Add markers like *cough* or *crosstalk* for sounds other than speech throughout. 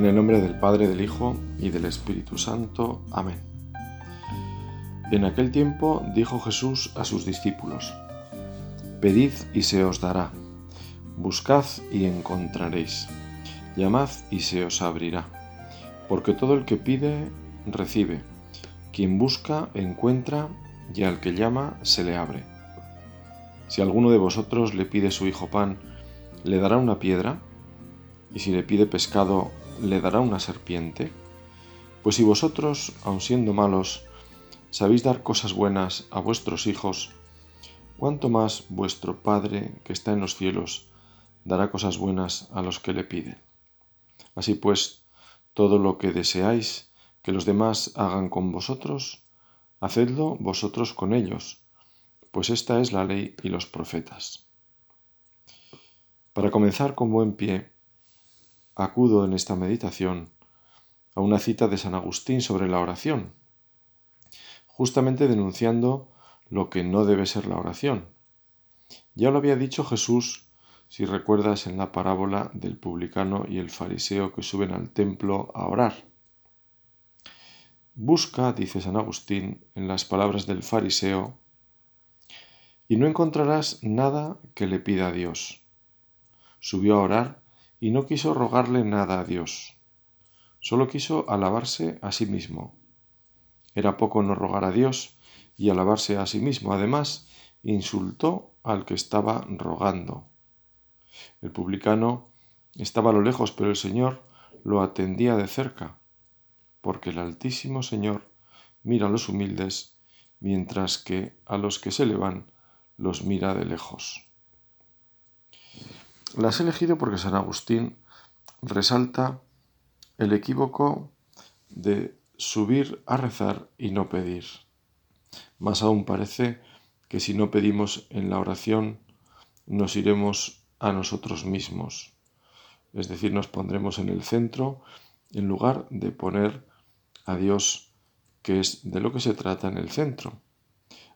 En el nombre del Padre, del Hijo y del Espíritu Santo. Amén. En aquel tiempo dijo Jesús a sus discípulos, Pedid y se os dará, buscad y encontraréis, llamad y se os abrirá, porque todo el que pide, recibe, quien busca, encuentra, y al que llama, se le abre. Si alguno de vosotros le pide su hijo pan, ¿le dará una piedra? ¿Y si le pide pescado, le dará una serpiente? Pues si vosotros, aun siendo malos, sabéis dar cosas buenas a vuestros hijos, ¿cuánto más vuestro Padre que está en los cielos dará cosas buenas a los que le piden? Así pues, todo lo que deseáis que los demás hagan con vosotros, hacedlo vosotros con ellos, pues esta es la ley y los profetas. Para comenzar con buen pie, acudo en esta meditación a una cita de San Agustín sobre la oración, justamente denunciando lo que no debe ser la oración. Ya lo había dicho Jesús, si recuerdas en la parábola del publicano y el fariseo que suben al templo a orar. Busca, dice San Agustín, en las palabras del fariseo, y no encontrarás nada que le pida a Dios. Subió a orar y no quiso rogarle nada a Dios, solo quiso alabarse a sí mismo. Era poco no rogar a Dios y alabarse a sí mismo. Además, insultó al que estaba rogando. El publicano estaba a lo lejos, pero el Señor lo atendía de cerca, porque el Altísimo Señor mira a los humildes, mientras que a los que se le van los mira de lejos. Las he elegido porque San Agustín resalta el equívoco de subir a rezar y no pedir. Más aún parece que si no pedimos en la oración, nos iremos a nosotros mismos. Es decir, nos pondremos en el centro en lugar de poner a Dios, que es de lo que se trata en el centro.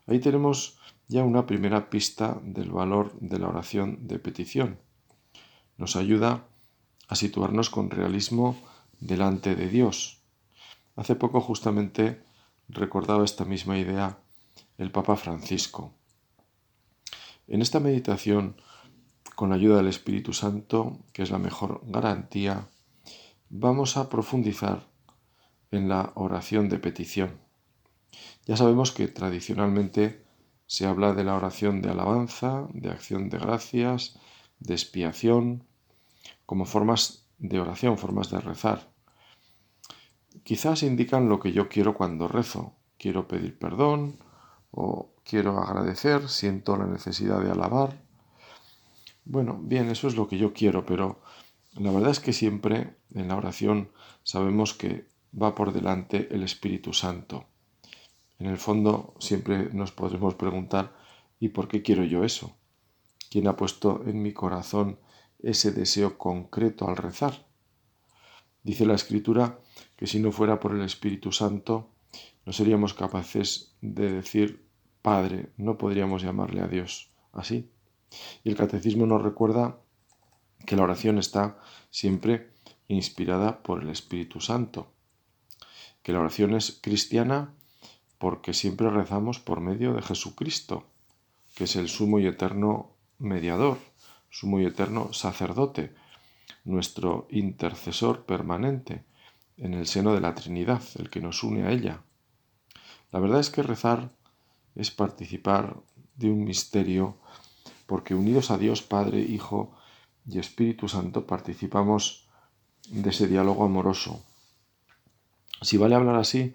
Ahí tenemos ya una primera pista del valor de la oración de petición nos ayuda a situarnos con realismo delante de Dios. Hace poco justamente recordaba esta misma idea el Papa Francisco. En esta meditación, con la ayuda del Espíritu Santo, que es la mejor garantía, vamos a profundizar en la oración de petición. Ya sabemos que tradicionalmente se habla de la oración de alabanza, de acción de gracias, de expiación, como formas de oración, formas de rezar. Quizás indican lo que yo quiero cuando rezo. Quiero pedir perdón o quiero agradecer, siento la necesidad de alabar. Bueno, bien, eso es lo que yo quiero, pero la verdad es que siempre en la oración sabemos que va por delante el Espíritu Santo. En el fondo siempre nos podremos preguntar ¿y por qué quiero yo eso? ¿Quién ha puesto en mi corazón ese deseo concreto al rezar? Dice la Escritura que si no fuera por el Espíritu Santo, no seríamos capaces de decir Padre, no podríamos llamarle a Dios así. Y el Catecismo nos recuerda que la oración está siempre inspirada por el Espíritu Santo, que la oración es cristiana porque siempre rezamos por medio de Jesucristo, que es el sumo y eterno mediador, sumo y eterno sacerdote, nuestro intercesor permanente en el seno de la Trinidad, el que nos une a ella. La verdad es que rezar es participar de un misterio, porque unidos a Dios Padre, Hijo y Espíritu Santo participamos de ese diálogo amoroso. Si vale hablar así,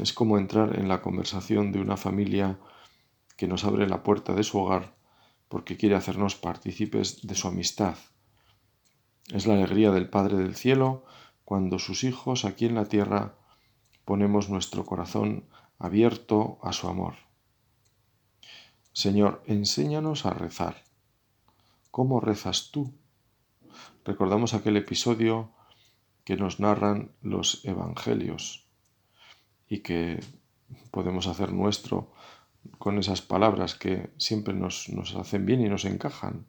es como entrar en la conversación de una familia que nos abre la puerta de su hogar porque quiere hacernos partícipes de su amistad. Es la alegría del Padre del Cielo cuando sus hijos aquí en la tierra ponemos nuestro corazón abierto a su amor. Señor, enséñanos a rezar. ¿Cómo rezas tú? Recordamos aquel episodio que nos narran los evangelios y que podemos hacer nuestro con esas palabras que siempre nos, nos hacen bien y nos encajan.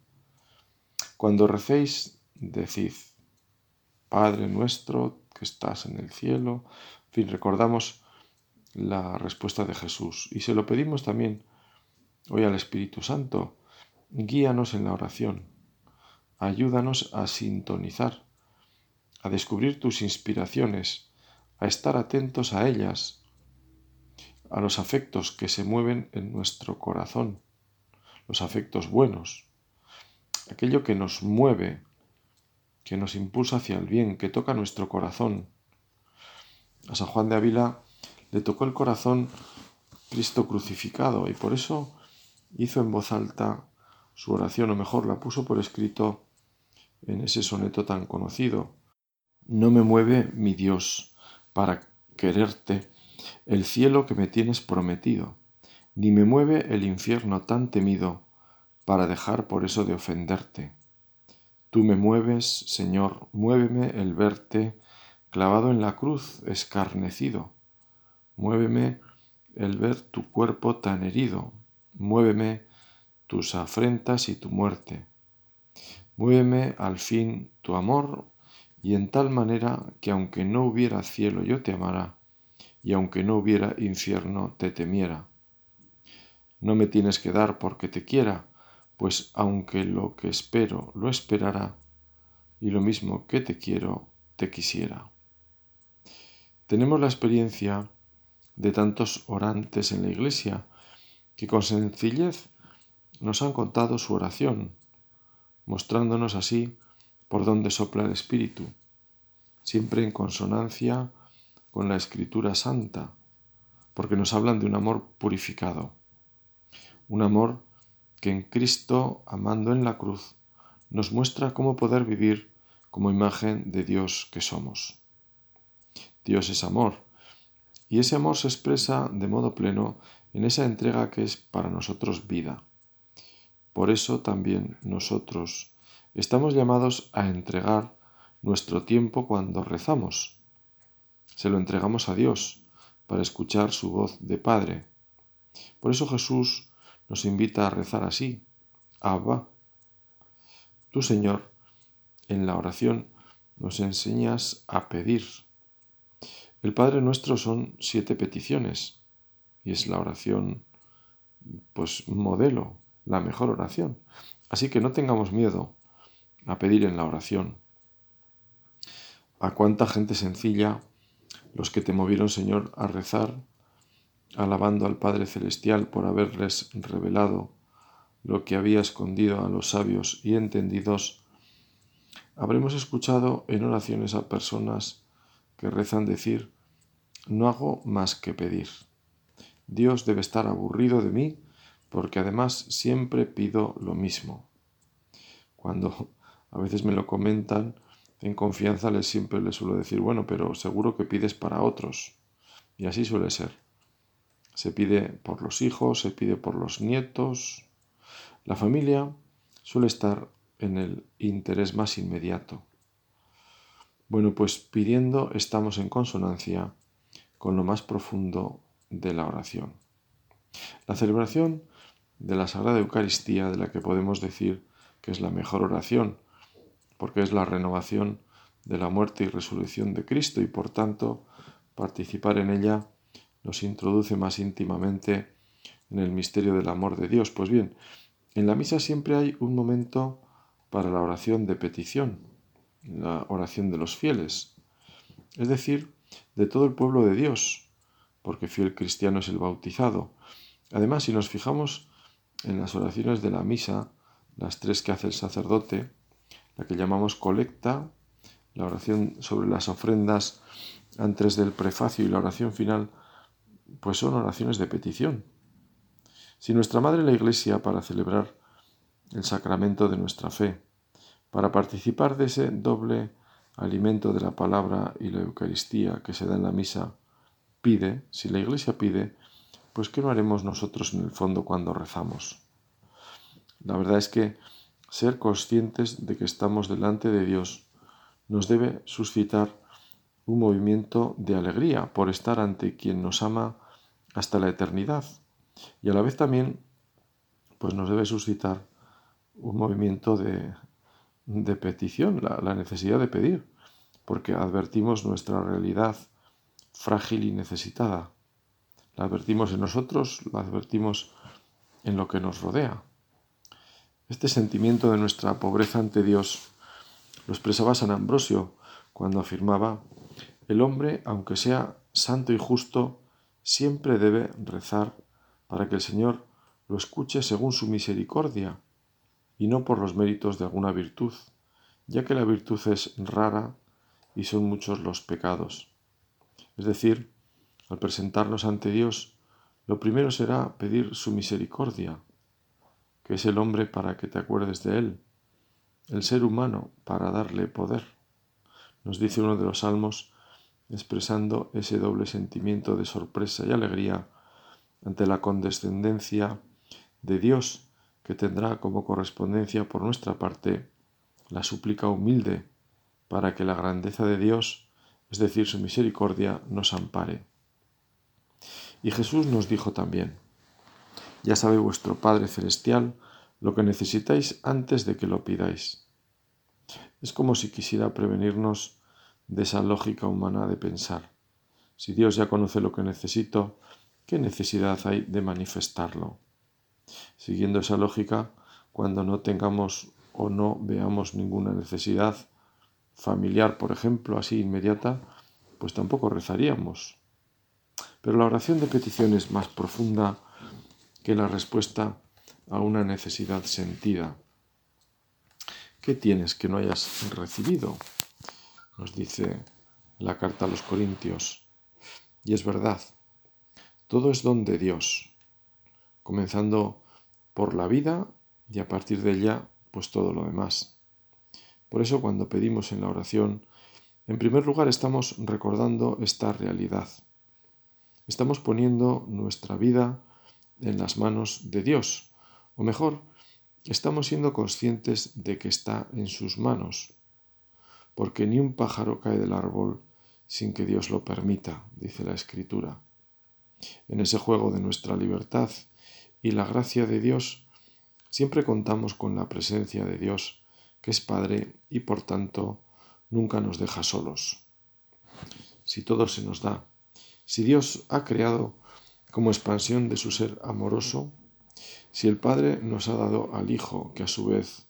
Cuando recéis, decid, Padre nuestro que estás en el cielo. En fin, recordamos la respuesta de Jesús y se lo pedimos también hoy al Espíritu Santo. Guíanos en la oración. Ayúdanos a sintonizar, a descubrir tus inspiraciones, a estar atentos a ellas, a los afectos que se mueven en nuestro corazón, los afectos buenos, aquello que nos mueve, que nos impulsa hacia el bien, que toca nuestro corazón. A San Juan de Ávila le tocó el corazón Cristo crucificado y por eso hizo en voz alta su oración, o mejor la puso por escrito en ese soneto tan conocido. No me mueve mi Dios para quererte el cielo que me tienes prometido, ni me mueve el infierno tan temido para dejar por eso de ofenderte. Tú me mueves, Señor, muéveme el verte clavado en la cruz, escarnecido. Muéveme el ver tu cuerpo tan herido. Muéveme tus afrentas y tu muerte. Muéveme al fin tu amor y en tal manera que aunque no hubiera cielo yo te amara y aunque no hubiera infierno te temiera. No me tienes que dar porque te quiera, pues aunque lo que espero lo esperara, y lo mismo que te quiero, te quisiera. Tenemos la experiencia de tantos orantes en la iglesia que con sencillez nos han contado su oración, mostrándonos así por dónde sopla el Espíritu, siempre en consonancia con la Escritura Santa, porque nos hablan de un amor purificado, un amor que en Cristo, amando en la cruz, nos muestra cómo poder vivir como imagen de Dios que somos. Dios es amor, y ese amor se expresa de modo pleno en esa entrega que es para nosotros vida. Por eso también nosotros estamos llamados a entregar nuestro tiempo cuando rezamos. Se lo entregamos a Dios para escuchar su voz de Padre. Por eso Jesús nos invita a rezar así. Abba. Tú, Señor, en la oración nos enseñas a pedir. El Padre nuestro son siete peticiones y es la oración, pues modelo, la mejor oración. Así que no tengamos miedo a pedir en la oración. A cuánta gente sencilla los que te movieron, Señor, a rezar alabando al Padre Celestial por haberles revelado lo que había escondido a los sabios y entendidos, habremos escuchado en oraciones a personas que rezan decir, no hago más que pedir. Dios debe estar aburrido de mí porque además siempre pido lo mismo. Cuando a veces me lo comentan, en confianza les siempre les suelo decir, bueno, pero seguro que pides para otros. Y así suele ser. Se pide por los hijos, se pide por los nietos. La familia suele estar en el interés más inmediato. Bueno, pues pidiendo estamos en consonancia con lo más profundo de la oración. La celebración de la Sagrada Eucaristía, de la que podemos decir que es la mejor oración, porque es la renovación de la muerte y resurrección de Cristo y por tanto participar en ella nos introduce más íntimamente en el misterio del amor de Dios. Pues bien, en la misa siempre hay un momento para la oración de petición, la oración de los fieles, es decir, de todo el pueblo de Dios, porque fiel cristiano es el bautizado. Además, si nos fijamos en las oraciones de la misa, las tres que hace el sacerdote, la que llamamos colecta, la oración sobre las ofrendas antes del prefacio y la oración final pues son oraciones de petición. Si nuestra Madre la Iglesia, para celebrar el sacramento de nuestra fe, para participar de ese doble alimento de la palabra y la Eucaristía que se da en la misa, pide, si la Iglesia pide, pues ¿qué no haremos nosotros en el fondo cuando rezamos? La verdad es que ser conscientes de que estamos delante de Dios nos debe suscitar un movimiento de alegría por estar ante quien nos ama hasta la eternidad. Y a la vez también pues nos debe suscitar un movimiento de, petición, la, la, necesidad de pedir, porque advertimos nuestra realidad frágil y necesitada. La advertimos en nosotros, la advertimos en lo que nos rodea. Este sentimiento de nuestra pobreza ante Dios lo expresaba San Ambrosio cuando afirmaba, el hombre, aunque sea santo y justo, siempre debe rezar para que el Señor lo escuche según su misericordia y no por los méritos de alguna virtud, ya que la virtud es rara y son muchos los pecados. Es decir, al presentarnos ante Dios, lo primero será pedir su misericordia, que es el hombre para que te acuerdes de él, el ser humano para darle poder. Nos dice uno de los salmos expresando ese doble sentimiento de sorpresa y alegría ante la condescendencia de Dios que tendrá como correspondencia por nuestra parte la súplica humilde para que la grandeza de Dios, es decir, su misericordia, nos ampare. Y Jesús nos dijo también, ya sabe vuestro Padre Celestial lo que necesitáis antes de que lo pidáis. Es como si quisiera prevenirnos de esa lógica humana de pensar, si Dios ya conoce lo que necesito, ¿qué necesidad hay de manifestarlo? Siguiendo esa lógica, cuando no tengamos o no veamos ninguna necesidad familiar, por ejemplo, así inmediata, pues tampoco rezaríamos. Pero la oración de petición es más profunda que la respuesta a una necesidad sentida. ¿Qué tienes que no hayas recibido? Nos dice la carta a los Corintios. Y es verdad, todo es don de Dios, comenzando por la vida y a partir de ella, pues todo lo demás. Por eso cuando pedimos en la oración, en primer lugar estamos recordando esta realidad. Estamos poniendo nuestra vida en las manos de Dios, o mejor, estamos siendo conscientes de que está en sus manos, porque ni un pájaro cae del árbol sin que Dios lo permita, dice la Escritura. En ese juego de nuestra libertad y la gracia de Dios, siempre contamos con la presencia de Dios, que es Padre y por tanto nunca nos deja solos. Si todo se nos da, si Dios ha creado como expansión de su ser amoroso, si el Padre nos ha dado al Hijo, que a su vez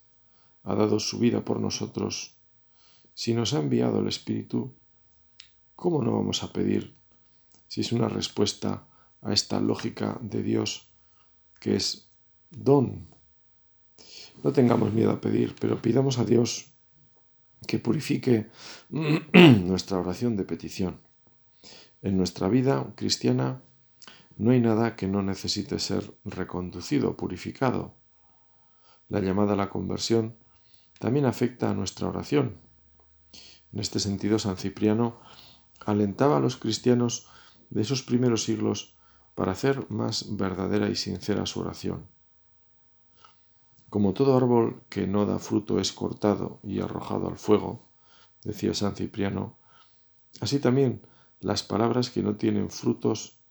ha dado su vida por nosotros, si nos ha enviado el Espíritu, ¿cómo no vamos a pedir si es una respuesta a esta lógica de Dios que es don? No tengamos miedo a pedir, pero pidamos a Dios que purifique *clears throat* nuestra oración de petición. En nuestra vida cristiana no hay nada que no necesite ser reconducido, purificado. La llamada a la conversión también afecta a nuestra oración. En este sentido, San Cipriano alentaba a los cristianos de esos primeros siglos para hacer más verdadera y sincera su oración. Como todo árbol que no da fruto es cortado y arrojado al fuego, decía San Cipriano, así también las palabras que no tienen frutos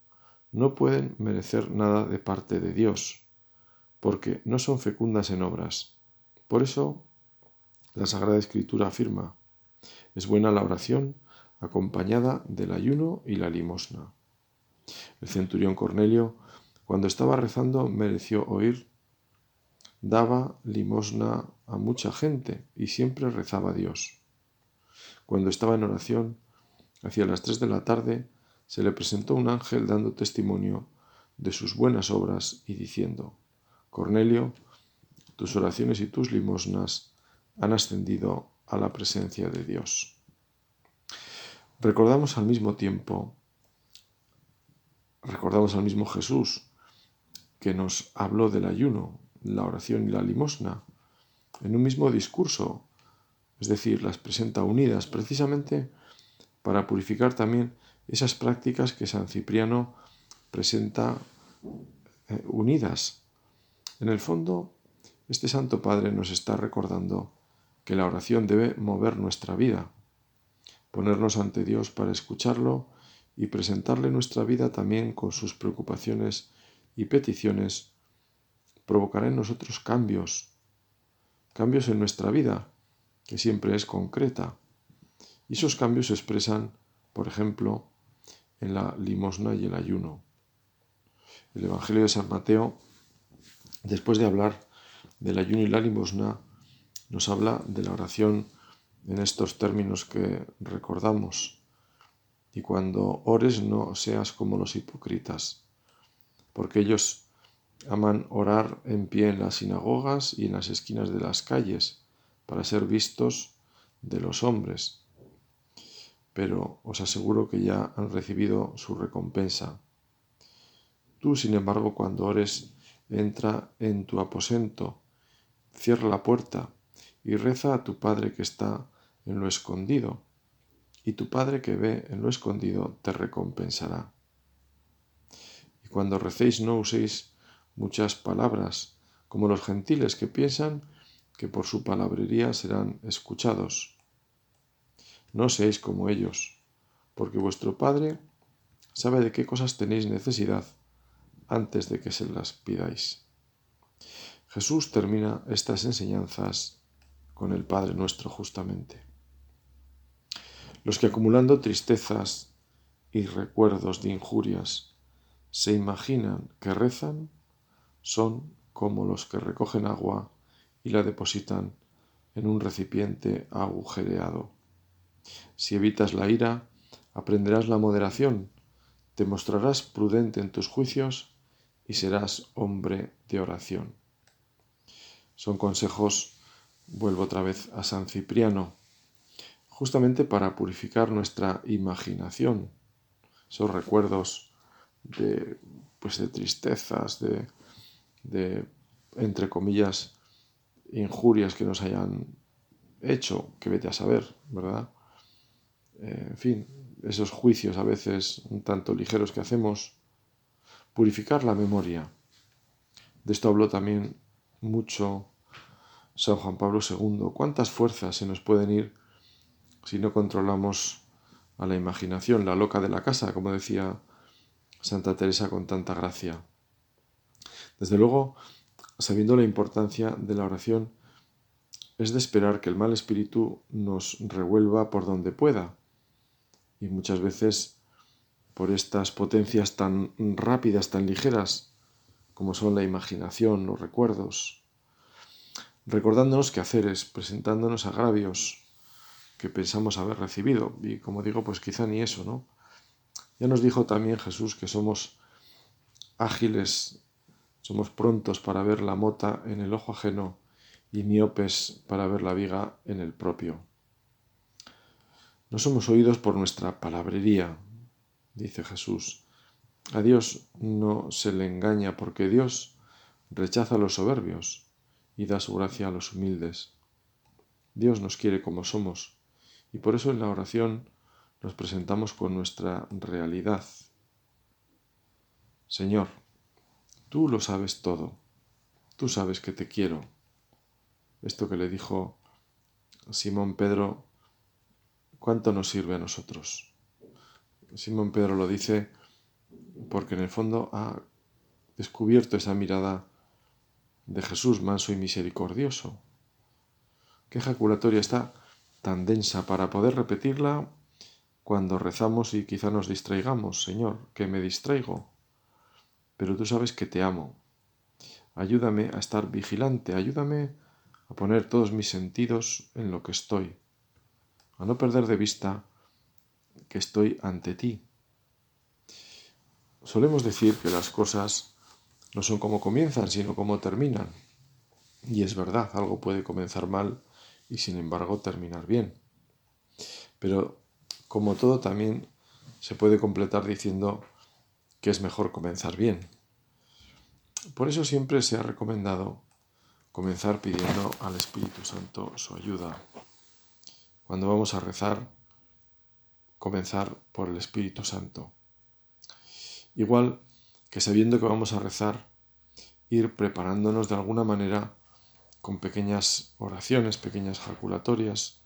no pueden merecer nada de parte de Dios, porque no son fecundas en obras. Por eso, la Sagrada Escritura afirma, es buena la oración acompañada del ayuno y la limosna. El centurión Cornelio, cuando estaba rezando, mereció oír, daba limosna a mucha gente y siempre rezaba a Dios. Cuando estaba en oración, hacia las tres de la tarde, se le presentó un ángel dando testimonio de sus buenas obras y diciendo, Cornelio, tus oraciones y tus limosnas han ascendido a la presencia de Dios. Recordamos al mismo tiempo, recordamos al mismo Jesús que nos habló del ayuno, la oración y la limosna en un mismo discurso, es decir, las presenta unidas precisamente para purificar también esas prácticas que San Cipriano presenta eh, unidas. En el fondo, este Santo Padre nos está recordando que la oración debe mover nuestra vida, ponernos ante Dios para escucharlo y presentarle nuestra vida también con sus preocupaciones y peticiones, provocará en nosotros cambios, cambios en nuestra vida, que siempre es concreta, Y esos cambios se expresan, por ejemplo, en la limosna y el ayuno. El Evangelio de San Mateo, después de hablar del ayuno y la limosna, nos habla de la oración en estos términos que recordamos. Y cuando ores no seas como los hipócritas, porque ellos aman orar en pie en las sinagogas y en las esquinas de las calles para ser vistos de los hombres. Pero os aseguro que ya han recibido su recompensa. Tú, sin embargo, cuando ores, entra en tu aposento, cierra la puerta y reza a tu Padre que está en lo escondido, y tu Padre que ve en lo escondido te recompensará. Y cuando recéis no uséis muchas palabras, como los gentiles que piensan que por su palabrería serán escuchados. No seáis como ellos, porque vuestro Padre sabe de qué cosas tenéis necesidad antes de que se las pidáis. Jesús termina estas enseñanzas con el Padre nuestro justamente. Los que acumulando tristezas y recuerdos de injurias se imaginan que rezan son como los que recogen agua y la depositan en un recipiente agujereado. Si evitas la ira, aprenderás la moderación, te mostrarás prudente en tus juicios y serás hombre de oración. Son consejos, vuelvo otra vez a San Cipriano, justamente para purificar nuestra imaginación, esos recuerdos de, pues de tristezas, de, de, entre comillas, injurias que nos hayan hecho, que vete a saber, ¿verdad? En fin, esos juicios a veces un tanto ligeros que hacemos, purificar la memoria. De esto habló también mucho San Juan Pablo II. ¿Cuántas fuerzas se nos pueden ir si no controlamos a la imaginación, la loca de la casa, como decía Santa Teresa con tanta gracia? Desde luego, sabiendo la importancia de la oración, es de esperar que el mal espíritu nos revuelva por donde pueda. Y muchas veces por estas potencias tan rápidas, tan ligeras, como son la imaginación, los recuerdos, recordándonos es presentándonos agravios que pensamos haber recibido. Y como digo, pues quizá ni eso, ¿no? Ya nos dijo también Jesús que somos ágiles somos prontos para ver la mota en el ojo ajeno y miopes para ver la viga en el propio. No somos oídos por nuestra palabrería, dice Jesús. A Dios no se le engaña porque Dios rechaza a los soberbios y da su gracia a los humildes. Dios nos quiere como somos y por eso en la oración nos presentamos con nuestra realidad. Señor, Tú lo sabes todo. Tú sabes que te quiero. Esto que le dijo Simón Pedro, ¿cuánto nos sirve a nosotros? Simón Pedro lo dice porque en el fondo ha descubierto esa mirada de Jesús manso y misericordioso. Qué ejaculatoria está tan densa para poder repetirla cuando rezamos y quizá nos distraigamos. Señor, que me distraigo pero tú sabes que te amo. Ayúdame a estar vigilante, ayúdame a poner todos mis sentidos en lo que estoy, a no perder de vista que estoy ante ti. Solemos decir que las cosas no son como comienzan, sino como terminan. Y es verdad, algo puede comenzar mal y sin embargo terminar bien. Pero como todo también se puede completar diciendo que es mejor comenzar bien. Por eso siempre se ha recomendado comenzar pidiendo al Espíritu Santo su ayuda. Cuando vamos a rezar, comenzar por el Espíritu Santo. Igual que sabiendo que vamos a rezar, ir preparándonos de alguna manera con pequeñas oraciones, pequeñas jaculatorias,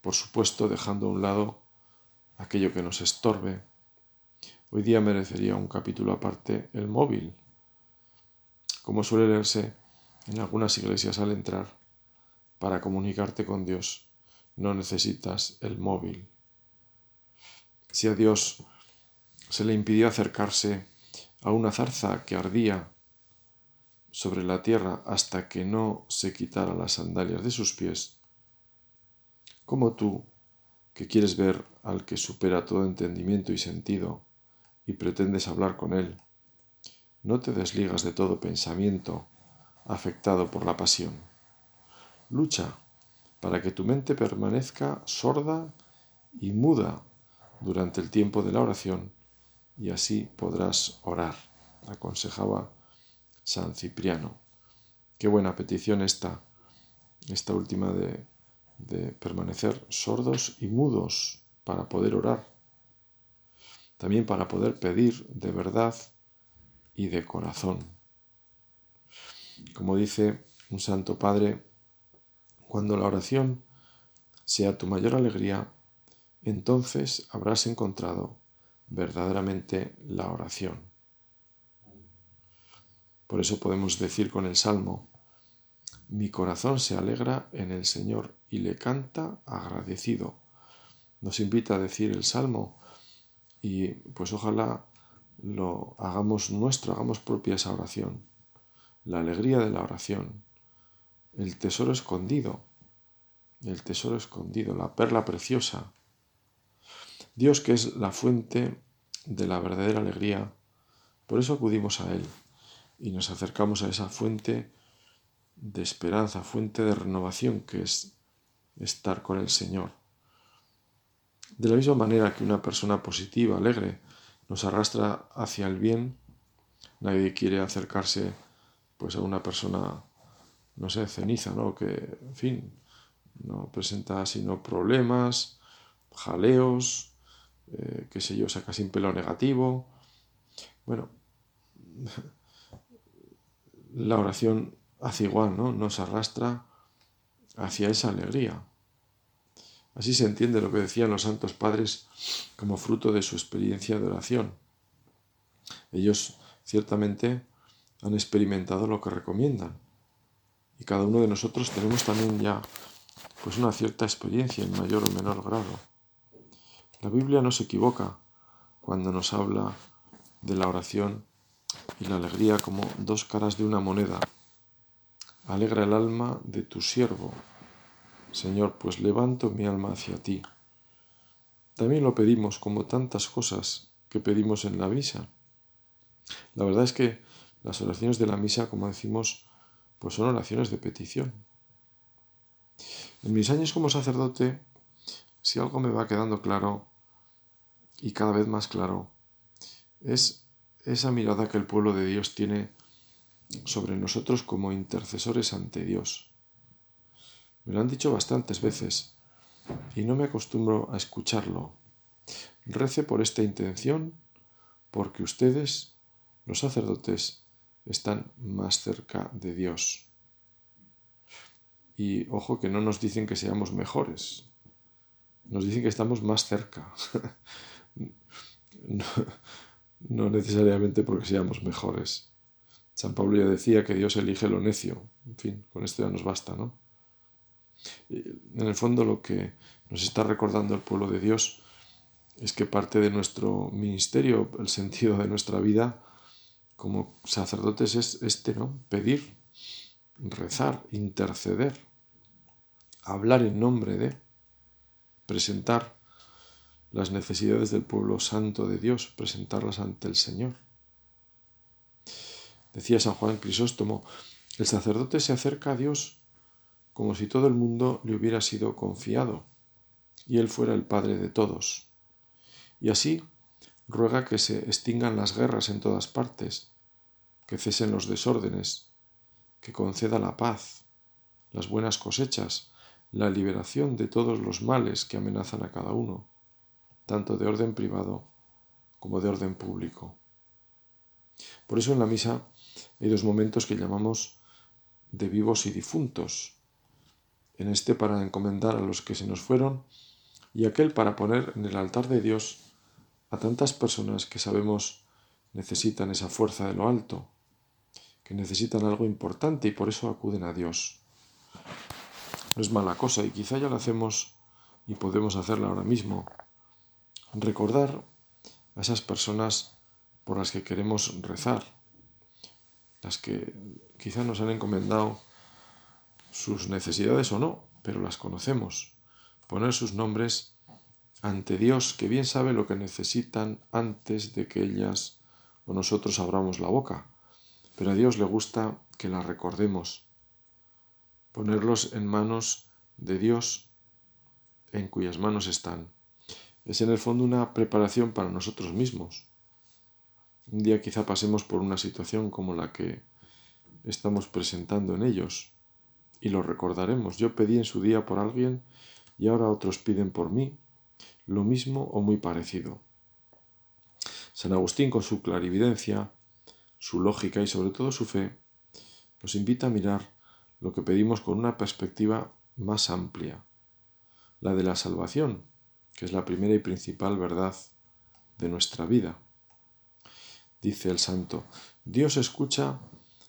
por supuesto dejando a un lado aquello que nos estorbe, Hoy día merecería un capítulo aparte el móvil, como suele leerse en algunas iglesias al entrar, para comunicarte con Dios no necesitas el móvil. Si a Dios se le impidió acercarse a una zarza que ardía sobre la tierra hasta que no se quitara las sandalias de sus pies, como tú, que quieres ver al que supera todo entendimiento y sentido, y pretendes hablar con él, no te desligas de todo pensamiento afectado por la pasión. Lucha para que tu mente permanezca sorda y muda durante el tiempo de la oración y así podrás orar, aconsejaba San Cipriano. Qué buena petición esta, esta última de, de permanecer sordos y mudos para poder orar, también para poder pedir de verdad y de corazón. Como dice un Santo Padre, cuando la oración sea tu mayor alegría, entonces habrás encontrado verdaderamente la oración. Por eso podemos decir con el Salmo, mi corazón se alegra en el Señor y le canta agradecido. Nos invita a decir el Salmo y pues ojalá lo hagamos nuestro, hagamos propia esa oración. La alegría de la oración, el tesoro escondido, el tesoro escondido, la perla preciosa. Dios que es la fuente de la verdadera alegría, por eso acudimos a Él y nos acercamos a esa fuente de esperanza, fuente de renovación que es estar con el Señor. De la misma manera que una persona positiva, alegre, nos arrastra hacia el bien, nadie quiere acercarse pues a una persona, no sé, ceniza, ¿no? Que, en fin, no presenta sino problemas, jaleos, eh, qué sé yo, saca sin pelo negativo. Bueno, *laughs* la oración hace igual, ¿no? Nos arrastra hacia esa alegría. Así se entiende lo que decían los santos padres como fruto de su experiencia de oración. Ellos ciertamente han experimentado lo que recomiendan. Y cada uno de nosotros tenemos también ya pues una cierta experiencia en mayor o menor grado. La Biblia no se equivoca cuando nos habla de la oración y la alegría como dos caras de una moneda. Alegra el alma de tu siervo. Señor, pues levanto mi alma hacia ti. También lo pedimos como tantas cosas que pedimos en la misa. La verdad es que las oraciones de la misa, como decimos, pues son oraciones de petición. En mis años como sacerdote si algo me va quedando claro y cada vez más claro, es esa mirada que el pueblo de Dios tiene sobre nosotros como intercesores ante Dios. Me lo han dicho bastantes veces y no me acostumbro a escucharlo. Rece por esta intención porque ustedes, los sacerdotes, están más cerca de Dios. Y ojo que no nos dicen que seamos mejores, nos dicen que estamos más cerca. *laughs* no, necesariamente porque seamos mejores. San Pablo ya decía que Dios elige lo necio. En fin, con esto ya nos basta, ¿no? En el fondo lo que nos está recordando el pueblo de Dios es que parte de nuestro ministerio, el sentido de nuestra vida como sacerdotes es este, ¿no? Pedir, rezar, interceder, hablar en nombre de presentar las necesidades del pueblo santo de Dios, presentarlas ante el Señor. Decía San Juan Crisóstomo, el sacerdote se acerca a Dios como si todo el mundo le hubiera sido confiado y él fuera el Padre de todos. Y así ruega que se extingan las guerras en todas partes, que cesen los desórdenes, que conceda la paz, las buenas cosechas, la liberación de todos los males que amenazan a cada uno, tanto de orden privado como de orden público. Por eso en la misa hay dos momentos que llamamos de vivos y difuntos. En este para encomendar a los que se nos fueron y aquel para poner en el altar de Dios a tantas personas que sabemos necesitan esa fuerza de lo alto, que necesitan algo importante y por eso acuden a Dios no es mala cosa y quizá ya lo hacemos y podemos hacerla ahora mismo. Recordar a esas personas por las que queremos rezar, las que quizá nos han encomendado sus necesidades o no, pero las conocemos. Poner sus nombres ante Dios, que bien sabe lo que necesitan antes de que ellas o nosotros abramos la boca. Pero a Dios le gusta que las recordemos. Ponerlos en manos de Dios, en cuyas manos están. Es en el fondo una preparación para nosotros mismos. Un día quizá pasemos por una situación como la que estamos presentando en ellos y lo recordaremos. Yo pedí en su día por alguien y ahora otros piden por mí lo mismo o muy parecido. San Agustín, con su clarividencia, su lógica y sobre todo su fe, nos invita a mirar lo que pedimos con una perspectiva más amplia, la de la salvación, que es la primera y principal verdad de nuestra vida. Dice el santo, Dios escucha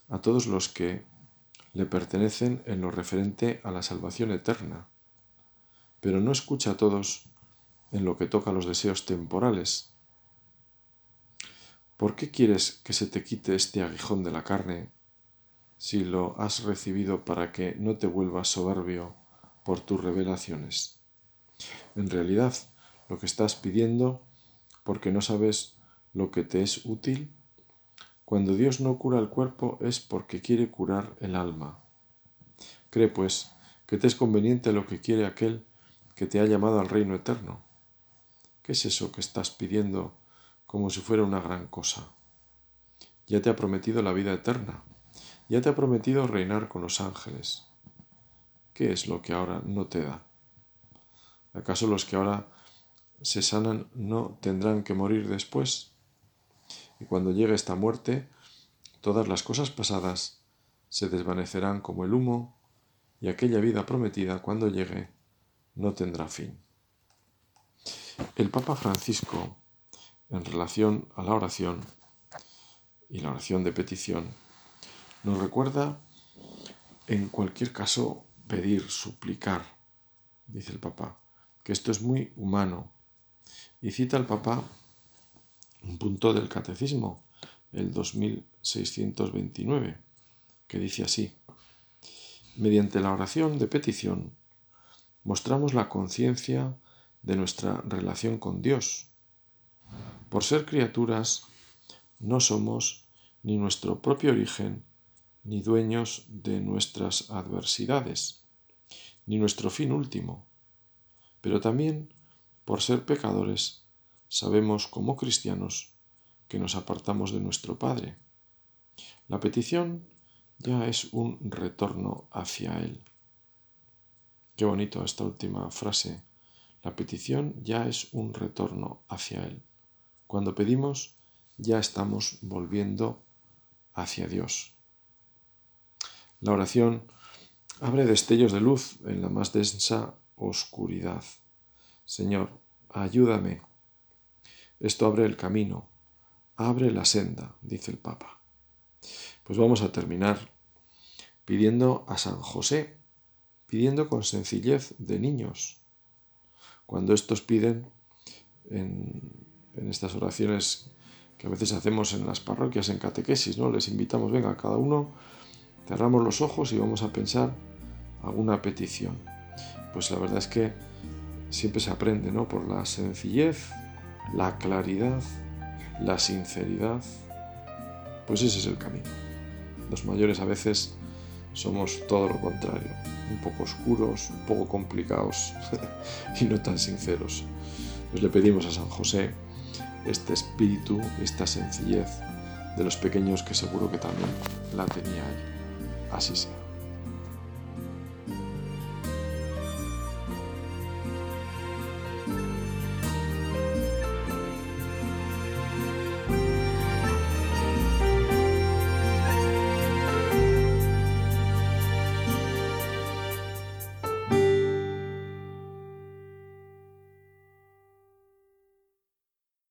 a todos los que le pertenecen en lo referente a la salvación eterna, pero no escucha a todos en lo que toca los deseos temporales. ¿Por qué quieres que se te quite este aguijón de la carne si lo has recibido para que no te vuelvas soberbio por tus revelaciones? En realidad, lo que estás pidiendo, porque no sabes lo que te es útil, cuando Dios no cura el cuerpo es porque quiere curar el alma. Cree, pues, que te es conveniente lo que quiere aquel que te ha llamado al reino eterno. ¿Qué es eso que estás pidiendo como si fuera una gran cosa? Ya te ha prometido la vida eterna, ya te ha prometido reinar con los ángeles. ¿Qué es lo que ahora no te da? ¿Acaso los que ahora se sanan no tendrán que morir después? Y cuando llegue esta muerte, todas las cosas pasadas se desvanecerán como el humo y aquella vida prometida cuando llegue no tendrá fin. El Papa Francisco, en relación a la oración y la oración de petición, nos recuerda en cualquier caso pedir, suplicar, dice el Papa, que esto es muy humano. Y cita el Papa un punto del Catecismo, el 2629, que dice así, mediante la oración de petición mostramos la conciencia de nuestra relación con Dios. Por ser criaturas, no somos ni nuestro propio origen, ni dueños de nuestras adversidades, ni nuestro fin último. Pero también, por ser pecadores, sabemos como cristianos que nos apartamos de nuestro Padre. La petición ya es un retorno hacia Él. Qué bonito esta última frase. La petición ya es un retorno hacia Él. Cuando pedimos, ya estamos volviendo hacia Dios. La oración abre destellos de luz en la más densa oscuridad. Señor, ayúdame esto abre el camino, abre la senda, dice el Papa. Pues vamos a terminar pidiendo a San José, pidiendo con sencillez de niños. Cuando estos piden en, estas oraciones que a veces hacemos en las parroquias, en catequesis, ¿no? Les invitamos, venga, cada uno cerramos los ojos y vamos a pensar alguna petición. Pues la verdad es que siempre se aprende, ¿no? Por la sencillez la claridad, la sinceridad, pues ese es el camino. Los mayores a veces somos todo lo contrario, un poco oscuros, un poco complicados *laughs* y no tan sinceros. Pues le pedimos a San José este espíritu, esta sencillez de los pequeños que seguro que también la tenía él. Así sea.